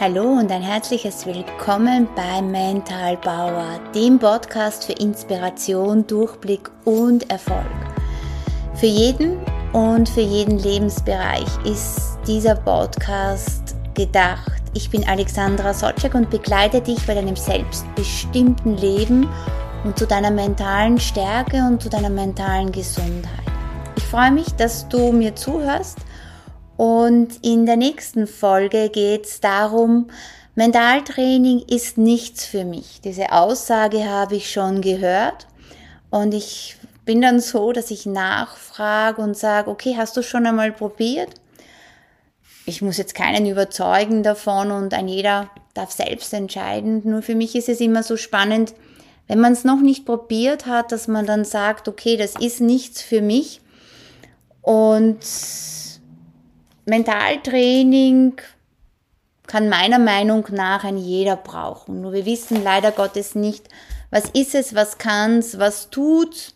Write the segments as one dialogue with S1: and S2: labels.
S1: Hallo und ein herzliches Willkommen bei Mental Power, dem Podcast für Inspiration, Durchblick und Erfolg. Für jeden und für jeden Lebensbereich ist dieser Podcast gedacht. Ich bin Alexandra Sotschek und begleite dich bei deinem selbstbestimmten Leben und zu deiner mentalen Stärke und zu deiner mentalen Gesundheit. Ich freue mich, dass du mir zuhörst und in der nächsten Folge geht es darum, Mentaltraining ist nichts für mich. Diese Aussage habe ich schon gehört und ich bin dann so, dass ich nachfrage und sage, okay, hast du schon einmal probiert? Ich muss jetzt keinen überzeugen davon und ein jeder darf selbst entscheiden. Nur für mich ist es immer so spannend, wenn man es noch nicht probiert hat, dass man dann sagt, okay, das ist nichts für mich und Mentaltraining kann meiner Meinung nach ein jeder brauchen. Nur wir wissen leider Gottes nicht, was ist es, was kann's, was tut's.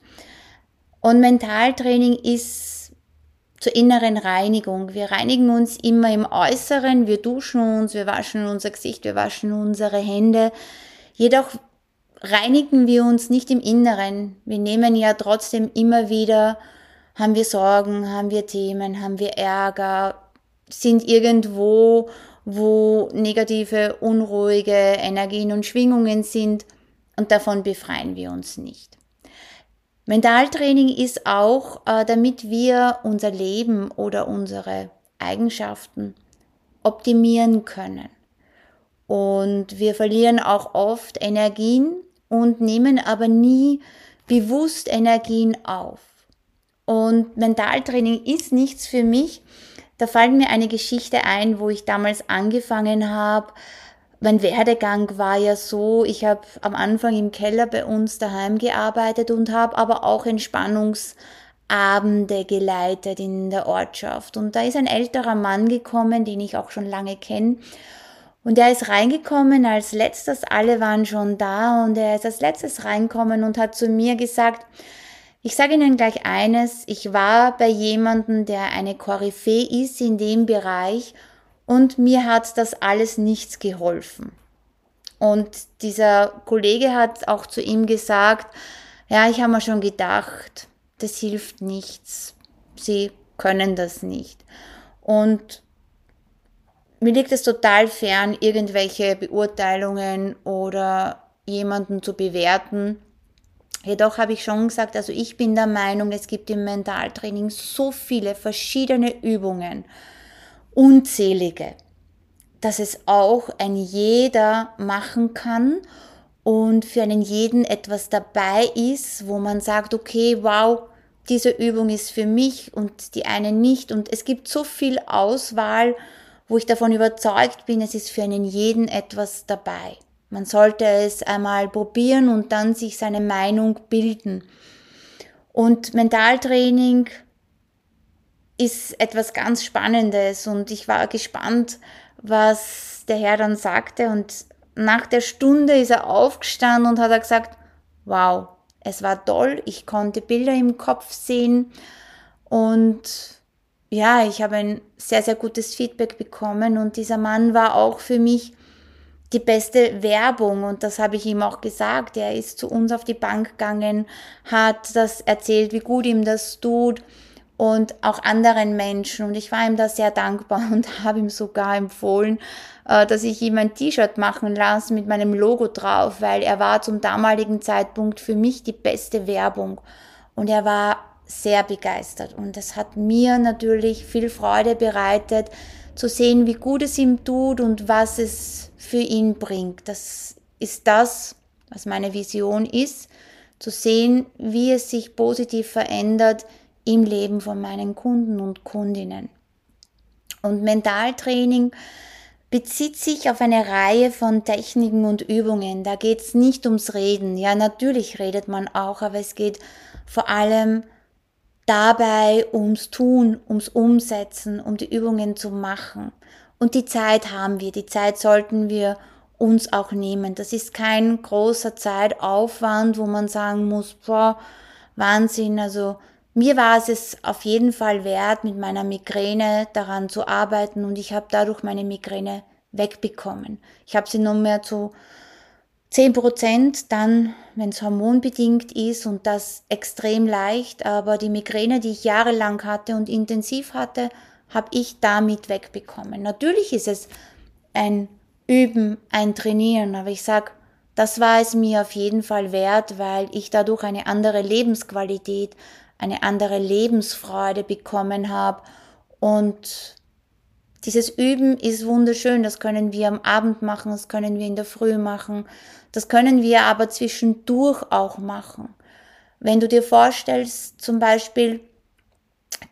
S1: Und Mentaltraining ist zur inneren Reinigung. Wir reinigen uns immer im Äußeren, wir duschen uns, wir waschen unser Gesicht, wir waschen unsere Hände. Jedoch reinigen wir uns nicht im Inneren. Wir nehmen ja trotzdem immer wieder, haben wir Sorgen, haben wir Themen, haben wir Ärger, sind irgendwo, wo negative, unruhige Energien und Schwingungen sind und davon befreien wir uns nicht. Mentaltraining ist auch, äh, damit wir unser Leben oder unsere Eigenschaften optimieren können. Und wir verlieren auch oft Energien und nehmen aber nie bewusst Energien auf. Und Mentaltraining ist nichts für mich, da fällt mir eine Geschichte ein, wo ich damals angefangen habe. Mein Werdegang war ja so, ich habe am Anfang im Keller bei uns daheim gearbeitet und habe aber auch Entspannungsabende geleitet in der Ortschaft. Und da ist ein älterer Mann gekommen, den ich auch schon lange kenne. Und er ist reingekommen als letztes, alle waren schon da und er ist als letztes reinkommen und hat zu mir gesagt, ich sage Ihnen gleich eines, ich war bei jemandem, der eine Koryphäe ist in dem Bereich und mir hat das alles nichts geholfen. Und dieser Kollege hat auch zu ihm gesagt, ja, ich habe mir schon gedacht, das hilft nichts. Sie können das nicht. Und mir liegt es total fern, irgendwelche Beurteilungen oder jemanden zu bewerten, Jedoch habe ich schon gesagt, also ich bin der Meinung, es gibt im Mentaltraining so viele verschiedene Übungen, unzählige, dass es auch ein jeder machen kann und für einen jeden etwas dabei ist, wo man sagt, okay, wow, diese Übung ist für mich und die eine nicht. Und es gibt so viel Auswahl, wo ich davon überzeugt bin, es ist für einen jeden etwas dabei. Man sollte es einmal probieren und dann sich seine Meinung bilden. Und Mentaltraining ist etwas ganz Spannendes und ich war gespannt, was der Herr dann sagte. Und nach der Stunde ist er aufgestanden und hat gesagt, wow, es war toll, ich konnte Bilder im Kopf sehen. Und ja, ich habe ein sehr, sehr gutes Feedback bekommen und dieser Mann war auch für mich die beste Werbung. Und das habe ich ihm auch gesagt. Er ist zu uns auf die Bank gegangen, hat das erzählt, wie gut ihm das tut und auch anderen Menschen. Und ich war ihm da sehr dankbar und habe ihm sogar empfohlen, äh, dass ich ihm ein T-Shirt machen lasse mit meinem Logo drauf, weil er war zum damaligen Zeitpunkt für mich die beste Werbung. Und er war sehr begeistert. Und das hat mir natürlich viel Freude bereitet, zu sehen, wie gut es ihm tut und was es für ihn bringt. Das ist das, was meine Vision ist, zu sehen, wie es sich positiv verändert im Leben von meinen Kunden und Kundinnen. Und Mentaltraining bezieht sich auf eine Reihe von Techniken und Übungen. Da geht es nicht ums Reden. Ja, natürlich redet man auch, aber es geht vor allem dabei ums Tun, ums Umsetzen, um die Übungen zu machen. Und die Zeit haben wir, die Zeit sollten wir uns auch nehmen. Das ist kein großer Zeitaufwand, wo man sagen muss, boah, Wahnsinn, also mir war es es auf jeden Fall wert, mit meiner Migräne daran zu arbeiten und ich habe dadurch meine Migräne wegbekommen. Ich habe sie nur mehr zu 10 Prozent dann, wenn es hormonbedingt ist und das extrem leicht, aber die Migräne, die ich jahrelang hatte und intensiv hatte, habe ich damit wegbekommen. Natürlich ist es ein Üben, ein Trainieren, aber ich sag, das war es mir auf jeden Fall wert, weil ich dadurch eine andere Lebensqualität, eine andere Lebensfreude bekommen habe und dieses Üben ist wunderschön, das können wir am Abend machen, das können wir in der Früh machen, das können wir aber zwischendurch auch machen. Wenn du dir vorstellst, zum Beispiel,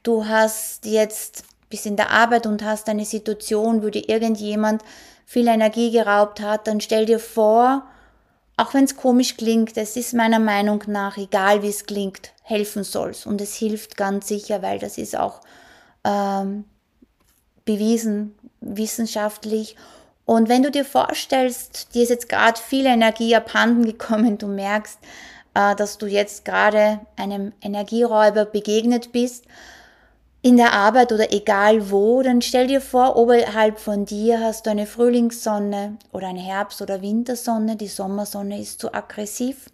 S1: du hast jetzt bis in der Arbeit und hast eine Situation, wo dir irgendjemand viel Energie geraubt hat, dann stell dir vor, auch wenn es komisch klingt, es ist meiner Meinung nach, egal wie es klingt, helfen soll's. Und es hilft ganz sicher, weil das ist auch ähm, bewiesen, wissenschaftlich. Und wenn du dir vorstellst, dir ist jetzt gerade viel Energie abhanden gekommen, du merkst, äh, dass du jetzt gerade einem Energieräuber begegnet bist, in der Arbeit oder egal wo, dann stell dir vor, oberhalb von dir hast du eine Frühlingssonne oder eine Herbst- oder Wintersonne, die Sommersonne ist zu aggressiv.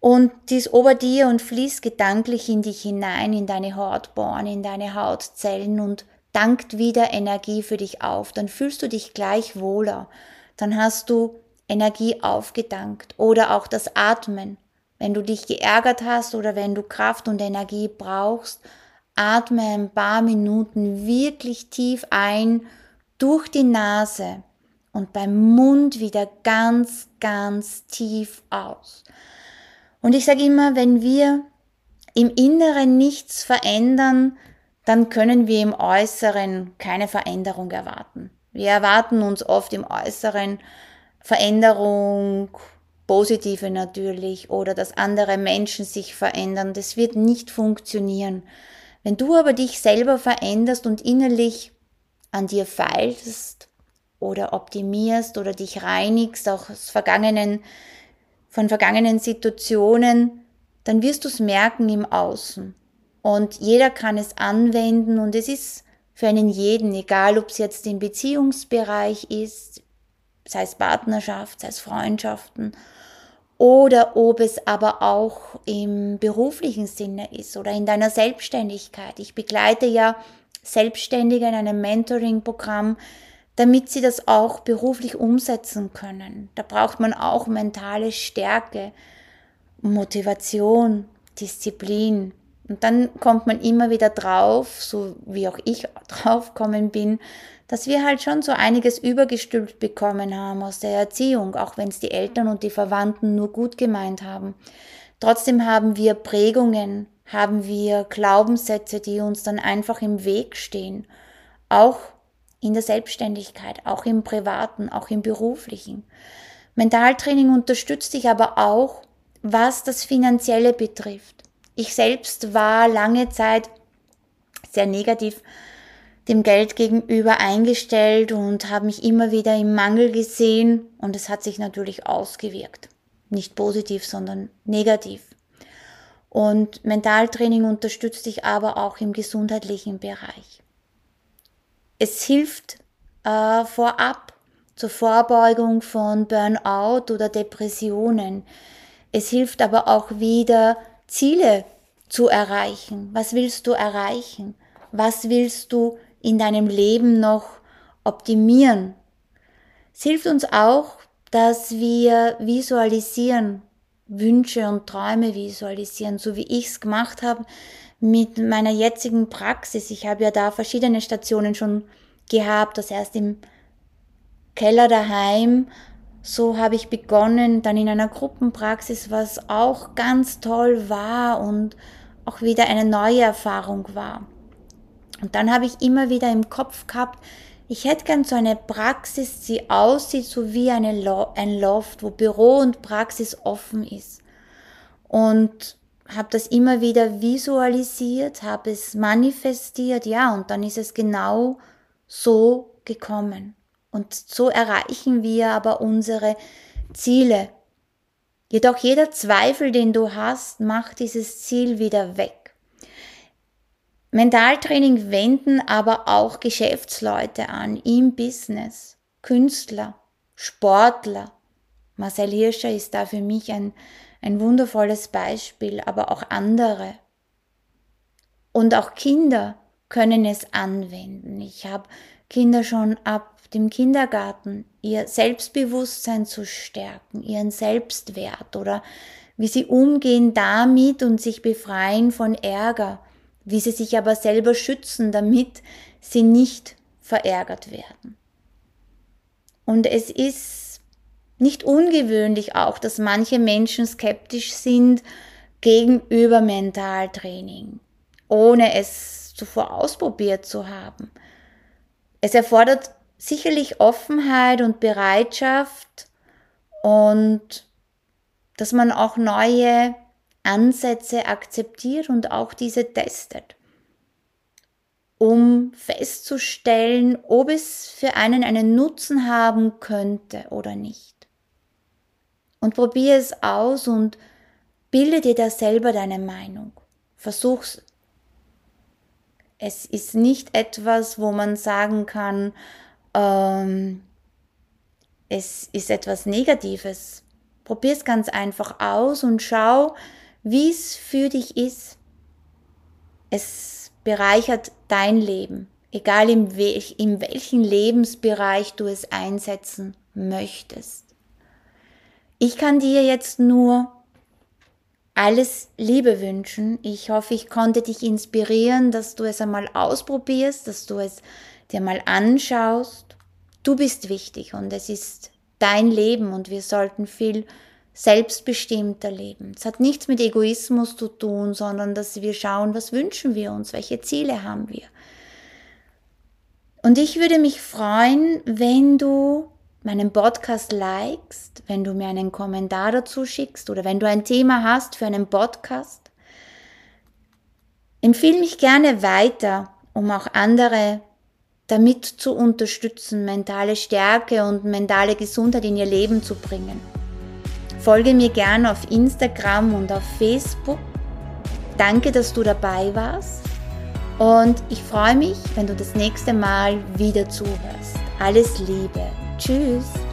S1: Und die ist ober dir und fließt gedanklich in dich hinein, in deine Hautborn, in deine Hautzellen und dankt wieder Energie für dich auf, dann fühlst du dich gleich wohler, dann hast du Energie aufgedankt oder auch das Atmen. Wenn du dich geärgert hast oder wenn du Kraft und Energie brauchst, atme ein paar Minuten wirklich tief ein durch die Nase und beim Mund wieder ganz, ganz tief aus. Und ich sage immer, wenn wir im Inneren nichts verändern, dann können wir im Äußeren keine Veränderung erwarten. Wir erwarten uns oft im Äußeren Veränderung, positive natürlich, oder dass andere Menschen sich verändern. Das wird nicht funktionieren. Wenn du aber dich selber veränderst und innerlich an dir feilst oder optimierst oder dich reinigst, auch aus vergangenen, von vergangenen Situationen, dann wirst du es merken im Außen. Und jeder kann es anwenden und es ist für einen jeden, egal ob es jetzt im Beziehungsbereich ist, sei es Partnerschaft, sei es Freundschaften, oder ob es aber auch im beruflichen Sinne ist oder in deiner Selbstständigkeit. Ich begleite ja Selbstständige in einem Mentoring-Programm, damit sie das auch beruflich umsetzen können. Da braucht man auch mentale Stärke, Motivation, Disziplin, und dann kommt man immer wieder drauf, so wie auch ich drauf kommen bin, dass wir halt schon so einiges übergestülpt bekommen haben aus der Erziehung, auch wenn es die Eltern und die Verwandten nur gut gemeint haben. Trotzdem haben wir Prägungen, haben wir Glaubenssätze, die uns dann einfach im Weg stehen. Auch in der Selbstständigkeit, auch im privaten, auch im beruflichen. Mentaltraining unterstützt dich aber auch, was das Finanzielle betrifft. Ich selbst war lange Zeit sehr negativ dem Geld gegenüber eingestellt und habe mich immer wieder im Mangel gesehen und es hat sich natürlich ausgewirkt. Nicht positiv, sondern negativ. Und Mentaltraining unterstützt dich aber auch im gesundheitlichen Bereich. Es hilft äh, vorab zur Vorbeugung von Burnout oder Depressionen. Es hilft aber auch wieder Ziele zu erreichen. Was willst du erreichen? Was willst du in deinem Leben noch optimieren? Es hilft uns auch, dass wir visualisieren, Wünsche und Träume visualisieren, so wie ich es gemacht habe mit meiner jetzigen Praxis. Ich habe ja da verschiedene Stationen schon gehabt, das erst im Keller daheim so habe ich begonnen, dann in einer Gruppenpraxis, was auch ganz toll war und auch wieder eine neue Erfahrung war. Und dann habe ich immer wieder im Kopf gehabt, ich hätte gern so eine Praxis, die aussieht so wie eine Lo ein Loft, wo Büro und Praxis offen ist. Und habe das immer wieder visualisiert, habe es manifestiert, ja, und dann ist es genau so gekommen. Und so erreichen wir aber unsere Ziele. Jedoch jeder Zweifel, den du hast, macht dieses Ziel wieder weg. Mentaltraining wenden aber auch Geschäftsleute an im Business. Künstler, Sportler. Marcel Hirscher ist da für mich ein, ein wundervolles Beispiel, aber auch andere. Und auch Kinder können es anwenden. Ich habe Kinder schon ab dem Kindergarten, ihr Selbstbewusstsein zu stärken, ihren Selbstwert oder wie sie umgehen damit und sich befreien von Ärger, wie sie sich aber selber schützen, damit sie nicht verärgert werden. Und es ist nicht ungewöhnlich auch, dass manche Menschen skeptisch sind gegenüber Mentaltraining, ohne es zuvor ausprobiert zu haben. Es erfordert sicherlich Offenheit und Bereitschaft und dass man auch neue Ansätze akzeptiert und auch diese testet, um festzustellen, ob es für einen einen Nutzen haben könnte oder nicht. Und probier es aus und bilde dir da selber deine Meinung. Versuch's. Es ist nicht etwas, wo man sagen kann, ähm, es ist etwas Negatives. Probier es ganz einfach aus und schau, wie es für dich ist. Es bereichert dein Leben, egal in, welch, in welchen Lebensbereich du es einsetzen möchtest. Ich kann dir jetzt nur alles Liebe wünschen. Ich hoffe, ich konnte dich inspirieren, dass du es einmal ausprobierst, dass du es dir mal anschaust. Du bist wichtig und es ist dein Leben und wir sollten viel selbstbestimmter leben. Es hat nichts mit Egoismus zu tun, sondern dass wir schauen, was wünschen wir uns, welche Ziele haben wir. Und ich würde mich freuen, wenn du meinen Podcast likest, wenn du mir einen Kommentar dazu schickst oder wenn du ein Thema hast für einen Podcast. Empfehle mich gerne weiter, um auch andere damit zu unterstützen, mentale Stärke und mentale Gesundheit in ihr Leben zu bringen. Folge mir gerne auf Instagram und auf Facebook. Danke, dass du dabei warst. Und ich freue mich, wenn du das nächste Mal wieder zuhörst. Alles Liebe. Tschüss.